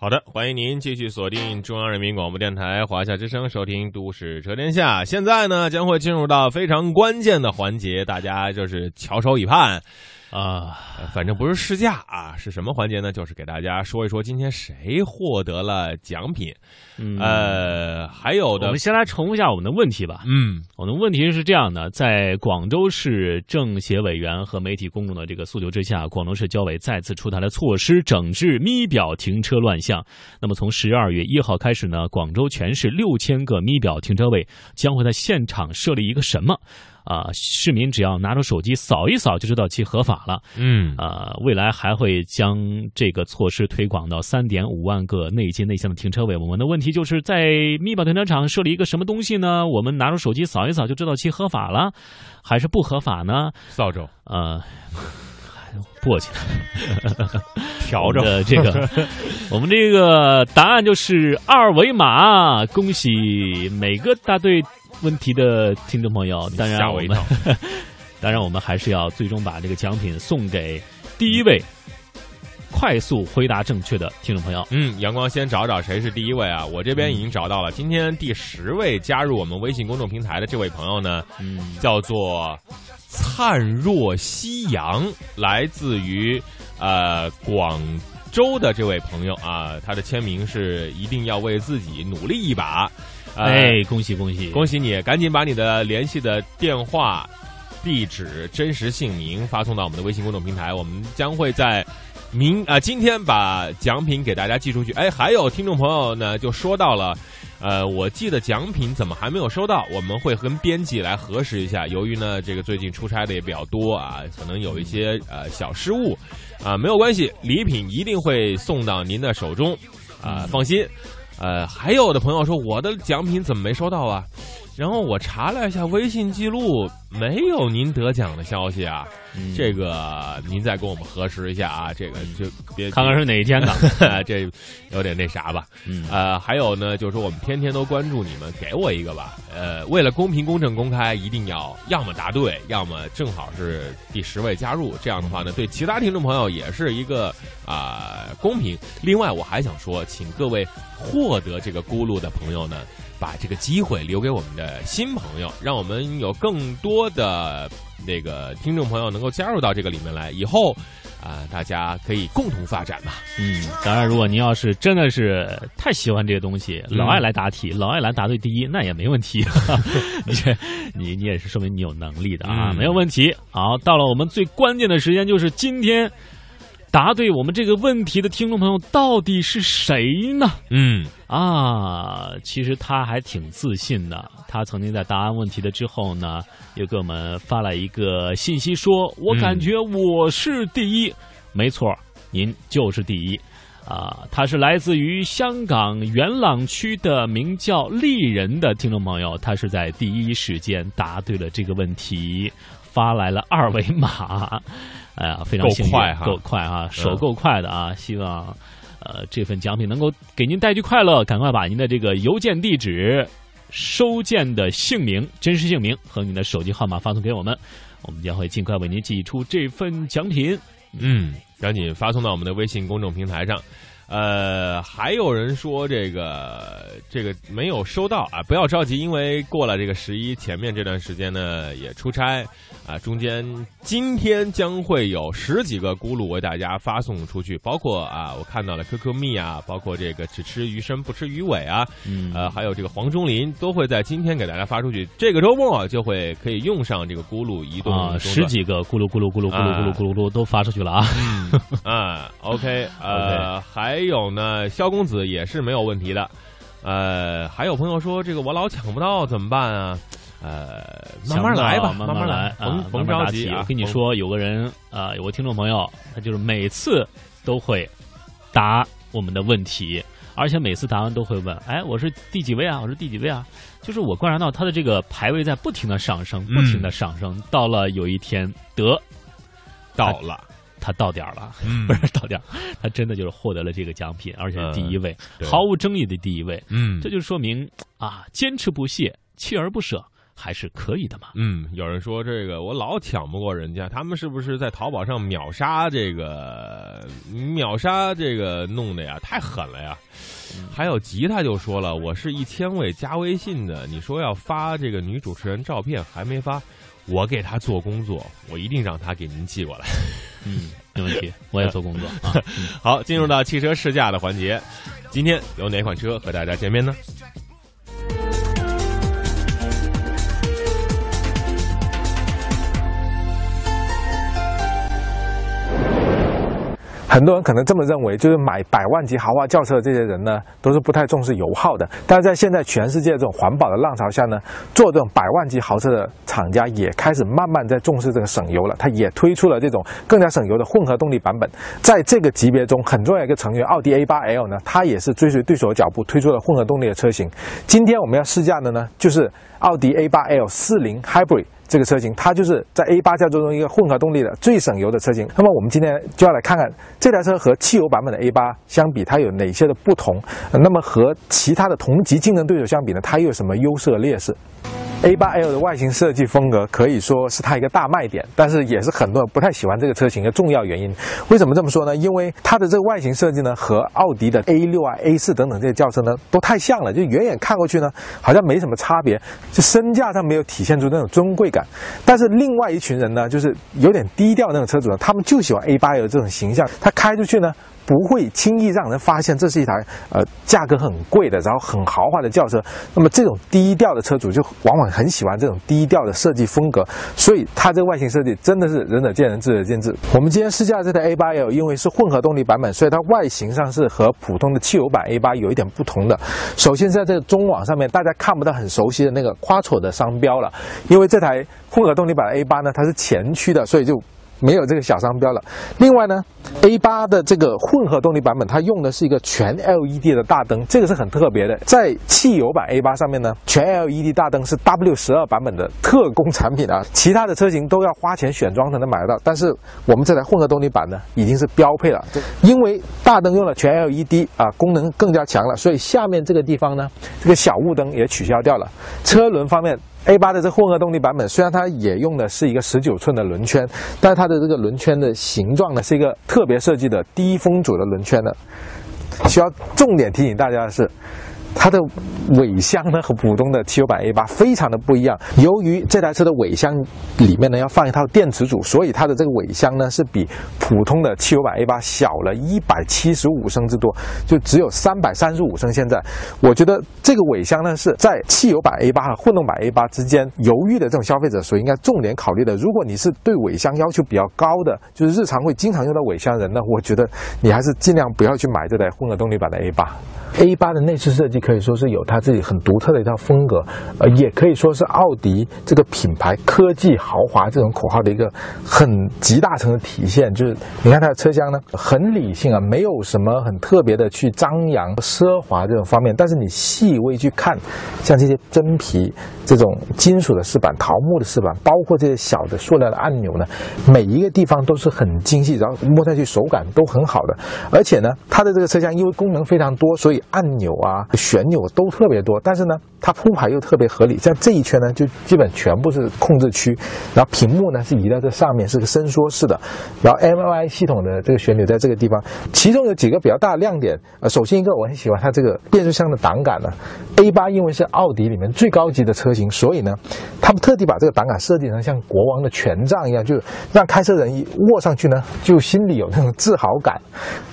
S2: 好的，欢迎您继续锁定中央人民广播电台华夏之声，收听《都市车天下》。现在呢，将会进入到非常关键的环节，大家就是翘首以盼
S3: 啊。
S2: 反正不是试驾啊，是什么环节呢？就是给大家说一说今天谁获得了奖品。
S3: 嗯、
S2: 呃，还有的，
S3: 我们先来重复一下我们的问题吧。
S2: 嗯，
S3: 我们的问题是这样的：在广州市政协委员和媒体公众的这个诉求之下，广州市交委再次出台了措施，整治咪表停车乱象。那么从十二月一号开始呢，广州全市六千个咪表停车位将会在现场设立一个什么？啊，市民只要拿出手机扫一扫就知道其合法了。
S2: 嗯，
S3: 啊，未来还会将这个措施推广到三点五万个内街内巷的停车位。我们的问题就是在密保停车场设立一个什么东西呢？我们拿出手机扫一扫就知道其合法了，还是不合法呢？
S2: 扫帚，
S3: 呃，簸箕，
S2: 笤帚
S3: 的这个，我们这个答案就是二维码。恭喜每个答对。问题的听众朋友，当然我们，当然我们还是要最终把这个奖品送给第一位快速回答正确的听众朋友。
S2: 嗯，阳光先找找谁是第一位啊？我这边已经找到了，今天第十位加入我们微信公众平台的这位朋友呢，
S3: 嗯，
S2: 叫做灿若夕阳，来自于呃广州的这位朋友啊，他的签名是一定要为自己努力一把。
S3: 哎，恭喜恭喜
S2: 恭喜你！赶紧把你的联系的电话、地址、真实姓名发送到我们的微信公众平台，我们将会在明啊今天把奖品给大家寄出去。哎，还有听众朋友呢，就说到了，呃，我寄的奖品怎么还没有收到？我们会跟编辑来核实一下。由于呢，这个最近出差的也比较多啊，可能有一些呃小失误啊，没有关系，礼品一定会送到您的手中啊，放心。呃，还有的朋友说我的奖品怎么没收到啊？然后我查了一下微信记录，没有您得奖的消息啊。
S3: 嗯、
S2: 这个您再跟我们核实一下啊。这个就别
S3: 看看是哪一天的，
S2: 这有点那啥吧。
S3: 嗯，
S2: 呃，还有呢，就是说我们天天都关注你们，给我一个吧。呃，为了公平、公正、公开，一定要要么答对，要么正好是第十位加入。这样的话呢，对其他听众朋友也是一个啊、呃、公平。另外，我还想说，请各位获得这个咕噜的朋友呢。把这个机会留给我们的新朋友，让我们有更多的那个听众朋友能够加入到这个里面来。以后啊、呃，大家可以共同发展嘛。
S3: 嗯，当然，如果您要是真的是太喜欢这个东西，
S2: 嗯
S3: 老爱来答题，老爱来答对第一，那也没问题。你这，你你也是说明你有能力的啊，
S2: 嗯
S3: 没有问题。好，到了我们最关键的时间，就是今天。答对我们这个问题的听众朋友到底是谁呢？
S2: 嗯
S3: 啊，其实他还挺自信的。他曾经在答案问题的之后呢，又给我们发了一个信息说，说我感觉我是第一。嗯、没错，您就是第一。啊，他是来自于香港元朗区的名叫丽人的听众朋友，他是在第一时间答对了这个问题，发来了二维码。哎呀，非常幸运，
S2: 够快哈，
S3: 够快哈，手够快的啊！嗯、希望，呃，这份奖品能够给您带去快乐。赶快把您的这个邮件地址、收件的姓名、真实姓名和您的手机号码发送给我们，我们将会尽快为您寄出这份奖品。
S2: 嗯，赶紧发送到我们的微信公众平台上。呃，还有人说这个这个没有收到啊，不要着急，因为过了这个十一，前面这段时间呢也出差啊，中间今天将会有十几个咕噜为大家发送出去，包括啊，我看到了 QQ 蜜啊，包括这个只吃鱼身不吃鱼尾啊，
S3: 嗯，
S2: 呃，还有这个黄忠林都会在今天给大家发出去，这个周末就会可以用上这个咕噜移动
S3: 啊，十几个咕噜咕噜咕噜咕噜咕噜咕噜咕噜都发出去了啊，
S2: 嗯啊，OK，呃，还。还有呢，萧公子也是没有问题的，呃，还有朋友说这个我老抢不到怎么办啊？呃，慢慢来吧，
S3: 慢
S2: 慢
S3: 来，
S2: 甭甭着急啊！
S3: 我跟你说，有个人啊、呃，有个听众朋友，他就是每次都会答我们的问题，而且每次答完都会问：“哎，我是第几位啊？我是第几位啊？”就是我观察到他的这个排位在不停的上升，不停的上升，到了有一天得
S2: 到了。
S3: 他到点儿了，不是到点儿，他真的就是获得了这个奖品，而且是第一位，
S2: 嗯、
S3: 毫无争议的第一位。
S2: 嗯，
S3: 这就说明啊，坚持不懈，锲而不舍。还是可以的嘛。
S2: 嗯，有人说这个我老抢不过人家，他们是不是在淘宝上秒杀这个秒杀这个弄的呀？太狠了呀！还有吉他就说了，我是一千位加微信的，你说要发这个女主持人照片还没发，我给他做工作，我一定让他给您寄过来。
S3: 嗯，没问题，我也做工作啊。
S2: 好，进入到汽车试驾的环节，今天有哪款车和大家见面呢？
S13: 很多人可能这么认为，就是买百万级豪华轿车的这些人呢，都是不太重视油耗的。但是在现在全世界这种环保的浪潮下呢，做这种百万级豪车的厂家也开始慢慢在重视这个省油了。它也推出了这种更加省油的混合动力版本。在这个级别中，很重要一个成员奥迪 A8L 呢，它也是追随对手的脚步，推出了混合动力的车型。今天我们要试驾的呢，就是奥迪 A8L 40 Hybrid。这个车型，它就是在 A 八轿车中一个混合动力的最省油的车型。那么我们今天就要来看看这台车和汽油版本的 A 八相比，它有哪些的不同？那么和其他的同级竞争对手相比呢，它又有什么优势和劣势？A8L 的外形设计风格可以说是它一个大卖点，但是也是很多人不太喜欢这个车型的重要原因。为什么这么说呢？因为它的这个外形设计呢，和奥迪的 A6 啊、A4 等等这些轿车呢，都太像了，就远远看过去呢，好像没什么差别，就身价上没有体现出那种尊贵感。但是另外一群人呢，就是有点低调那种车主呢，他们就喜欢 A8L 这种形象，他开出去呢。不会轻易让人发现这是一台呃价格很贵的，然后很豪华的轿车。那么这种低调的车主就往往很喜欢这种低调的设计风格，所以它这个外形设计真的是仁者见仁，智者见智。我们今天试驾这台 A8L，因为是混合动力版本，所以它外形上是和普通的汽油版 A8 有一点不同的。首先在这个中网上面，大家看不到很熟悉的那个 Quattro 的商标了，因为这台混合动力版 A8 呢，它是前驱的，所以就。没有这个小商标了。另外呢，A8 的这个混合动力版本，它用的是一个全 LED 的大灯，这个是很特别的。在汽油版 A8 上面呢，全 LED 大灯是 W12 版本的特供产品啊，其他的车型都要花钱选装才能买得到。但是我们这台混合动力版呢，已经是标配了。因为大灯用了全 LED 啊，功能更加强了，所以下面这个地方呢，这个小雾灯也取消掉了。车轮方面。A8 的这混合动力版本，虽然它也用的是一个十九寸的轮圈，但是它的这个轮圈的形状呢，是一个特别设计的低风阻的轮圈的。需要重点提醒大家的是。它的尾箱呢和普通的汽油版 A8 非常的不一样。由于这台车的尾箱里面呢要放一套电池组，所以它的这个尾箱呢是比普通的汽油版 A8 小了一百七十五升之多，就只有三百三十五升。现在我觉得这个尾箱呢是在汽油版 A8 和混动版 A8 之间犹豫的这种消费者所应该重点考虑的。如果你是对尾箱要求比较高的，就是日常会经常用到尾箱人呢，我觉得你还是尽量不要去买这台混合动力版的 A8。A8 的内饰设计可以说是有它自己很独特的一套风格，呃，也可以说是奥迪这个品牌科技豪华这种口号的一个很极大成的体现。就是你看它的车厢呢，很理性啊，没有什么很特别的去张扬奢华这种方面。但是你细微去看，像这些真皮、这种金属的饰板、桃木的饰板，包括这些小的塑料的按钮呢，每一个地方都是很精细，然后摸上去手感都很好的。而且呢，它的这个车厢因为功能非常多，所以按钮啊、旋钮都特别多，但是呢，它铺排又特别合理。像这一圈呢，就基本全部是控制区，然后屏幕呢是移到这上面，是个伸缩式的，然后 MI 系统的这个旋钮在这个地方。其中有几个比较大的亮点，呃，首先一个我很喜欢它这个变速箱的档杆呢。A8 因为是奥迪里面最高级的车型，所以呢，他们特地把这个档杆设计成像国王的权杖一样，就让开车人一握上去呢，就心里有那种自豪感。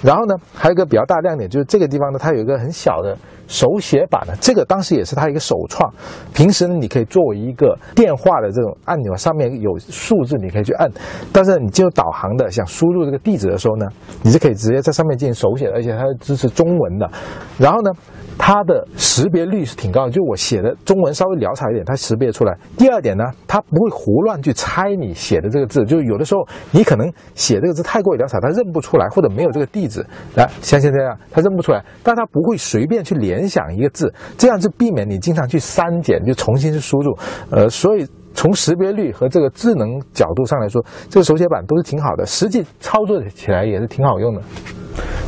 S13: 然后呢，还有一个比较大的亮点就是这个地方呢，它有一个很小的手写版的，这个当时也是它一个首创。平时呢，你可以作为一个电话的这种按钮，上面有数字，你可以去按。但是你进入导航的，想输入这个地址的时候呢，你是可以直接在上面进行手写的，而且它是支持中文的。然后呢，它的识别率是挺高的，就我写的中文稍微潦草一点，它识别出来。第二点呢，它不会胡乱去猜你写的这个字，就是有的时候你可能写这个字太过于潦草，它认不出来，或者没有这个地址，来像现在这样，它认不出来，但它不会随便去连联想一个字，这样就避免你经常去删减，就重新去输入。呃，所以从识别率和这个智能角度上来说，这个手写板都是挺好的，实际操作起来也是挺好用的。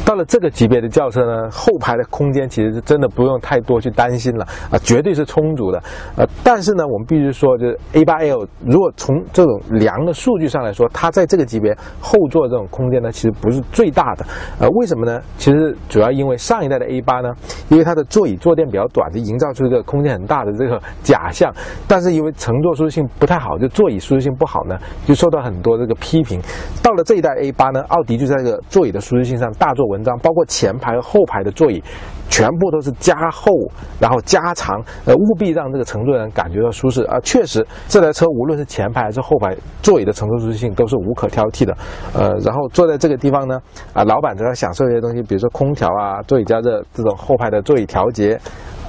S13: 到了这个级别的轿车呢，后排的空间其实是真的不用太多去担心了啊，绝对是充足的。呃，但是呢，我们必须说，就是 A8L 如果从这种量的数据上来说，它在这个级别后座这种空间呢，其实不是最大的。呃，为什么呢？其实主要因为上一代的 A8 呢，因为它的座椅坐垫比较短，就营造出一个空间很大的这个假象。但是因为乘坐舒适性不太好，就座椅舒适性不好呢，就受到很多这个批评。到了这一代 A8 呢，奥迪就在这个座椅的舒适性上大做文章，包括前排和后排的座椅，全部都是加厚，然后加长，呃，务必让这个乘坐人感觉到舒适啊。确实，这台车无论是前排还是后排座椅的乘坐舒适性都是无可挑剔的。呃，然后坐在这个地方呢，啊，老板则要享受一些东西，比如说空调啊、座椅加热这种后排的座椅调节。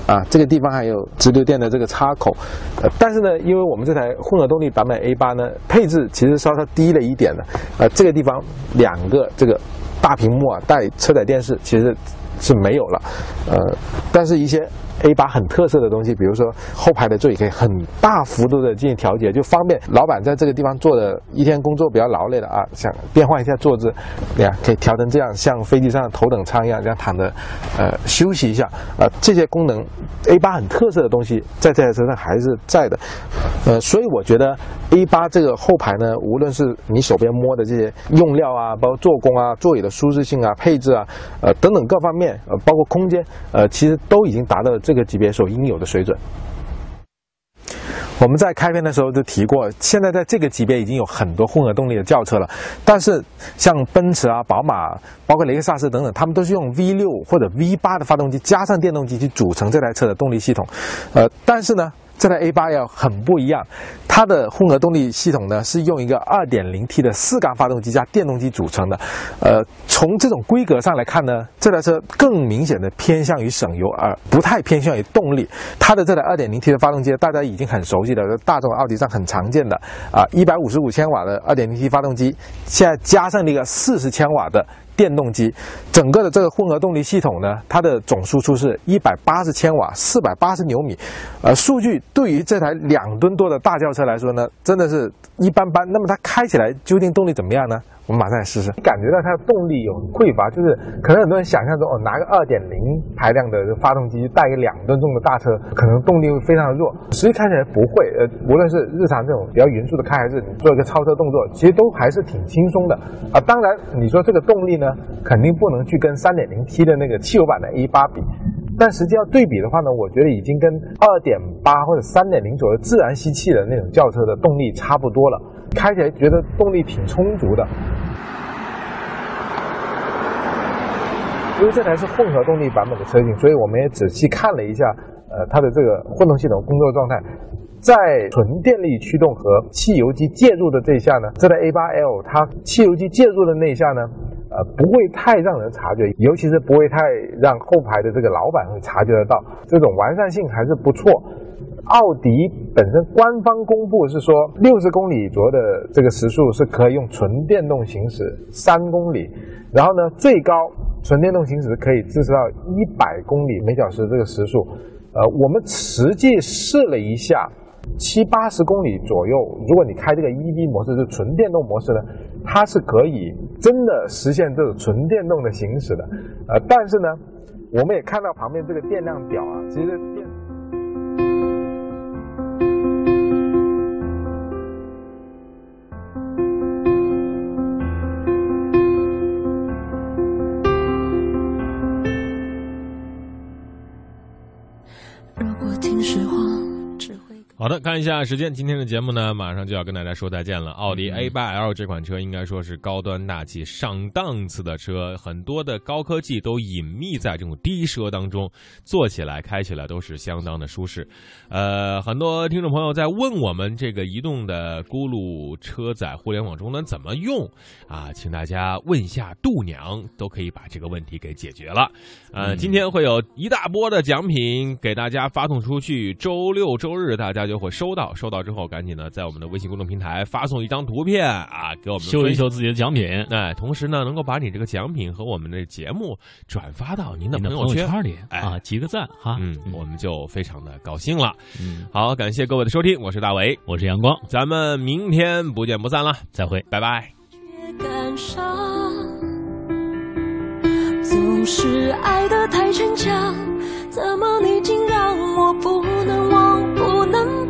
S13: 啊，这个地方还有直流电的这个插口，呃，但是呢，因为我们这台混合动力版本 A8 呢，配置其实稍稍低了一点的，呃，这个地方两个这个大屏幕啊，带车载电视其实是没有了，呃，但是一些 A8 很特色的东西，比如说后排的座椅可以很大幅度的进行调节，就方便老板在这个地方坐的一天工作比较劳累的啊，想变换一下坐姿，对呀，可以调成这样，像飞机上的头等舱一样，这样躺着，呃，休息一下，呃，这些功能 A8 很特色的东西，在这台车上还是在的，呃，所以我觉得 A8 这个后排呢，无论是你手边摸的这些用料啊，包括做工啊、座椅的舒适性啊、配置啊，呃，等等各方面，呃，包括空间，呃，其实都已经达到了这个级别所应有的水准。我们在开篇的时候就提过，现在在这个级别已经有很多混合动力的轿车了，但是像奔驰啊、宝马，包括雷克萨斯等等，他们都是用 V 六或者 V 八的发动机加上电动机去组成这台车的动力系统，呃，但是呢。这台 A8L 很不一样，它的混合动力系统呢是用一个 2.0T 的四缸发动机加电动机组成的。呃，从这种规格上来看呢，这台车更明显的偏向于省油，而不太偏向于动力。它的这台 2.0T 的发动机大家已经很熟悉了，大众奥迪上很常见的啊，155千瓦的 2.0T 发动机，现在加上了一个40千瓦的。电动机，整个的这个混合动力系统呢，它的总输出是一百八十千瓦，四百八十牛米，呃，数据对于这台两吨多的大轿车来说呢，真的是一般般。那么它开起来究竟动力怎么样呢？我们马上来试试。感觉到它的动力有匮乏，就是可能很多人想象中哦，拿个二点零排量的发动机带个两吨重的大车，可能动力会非常的弱。实际开起来不会，呃，无论是日常这种比较匀速的开，还是你做一个超车动作，其实都还是挺轻松的啊。当然，你说这个动力呢，肯定不能去跟三点零 T 的那个汽油版的 A 八比，但实际要对比的话呢，我觉得已经跟二点八或者三点零左右自然吸气的那种轿车的动力差不多了，开起来觉得动力挺充足的。因为这台是混合动力版本的车型，所以我们也仔细看了一下，呃，它的这个混动系统工作状态，在纯电力驱动和汽油机介入的这一下呢，这台 A8L 它汽油机介入的那一下呢，呃，不会太让人察觉，尤其是不会太让后排的这个老板会察觉得到，这种完善性还是不错。奥迪本身官方公布是说，六十公里左右的这个时速是可以用纯电动行驶三公里，然后呢，最高。纯电动行驶可以支持到一百公里每小时这个时速，呃，我们实际试了一下，七八十公里左右，如果你开这个 EV 模式，就纯电动模式呢，它是可以真的实现这种纯电动的行驶的，呃，但是呢，我们也看到旁边这个电量表啊，其实电。
S3: 好
S2: 好的，看一下时间，今天的节目呢，马上就要跟大家说再见了。奥迪 A 八 L 这款车应该说是高端大气、上档次的车，很多的高科技都隐秘在这种低奢当中，坐起来、开起来都是相当的舒适。呃，很多听众朋友在问我们这个移动的咕噜车载互联网终端怎么用啊？请大家问一下度娘，都可以把这个问题给解决了。呃，今天会有一大波的奖品给大家发送出去，周六周日大家就会收到，收到之后赶紧呢在我们的微信公众平台发送一张图片啊，给我们
S3: 秀一秀自己的奖品。
S2: 哎，同时呢能够把你这个奖品和我们的节目转发到
S3: 您的
S2: 朋友圈
S3: 朋友圈里
S2: 哎
S3: 啊，集个赞哈。
S2: 嗯，我们就非常的高兴了。
S3: 嗯，
S2: 好，感谢各位的收听，我是大伟，
S3: 我是阳光，
S2: 咱们明天不见不散了，
S3: 再会，
S2: 拜拜。
S9: 感伤，总是爱得太逞强，怎么你竟让我不能忘，不能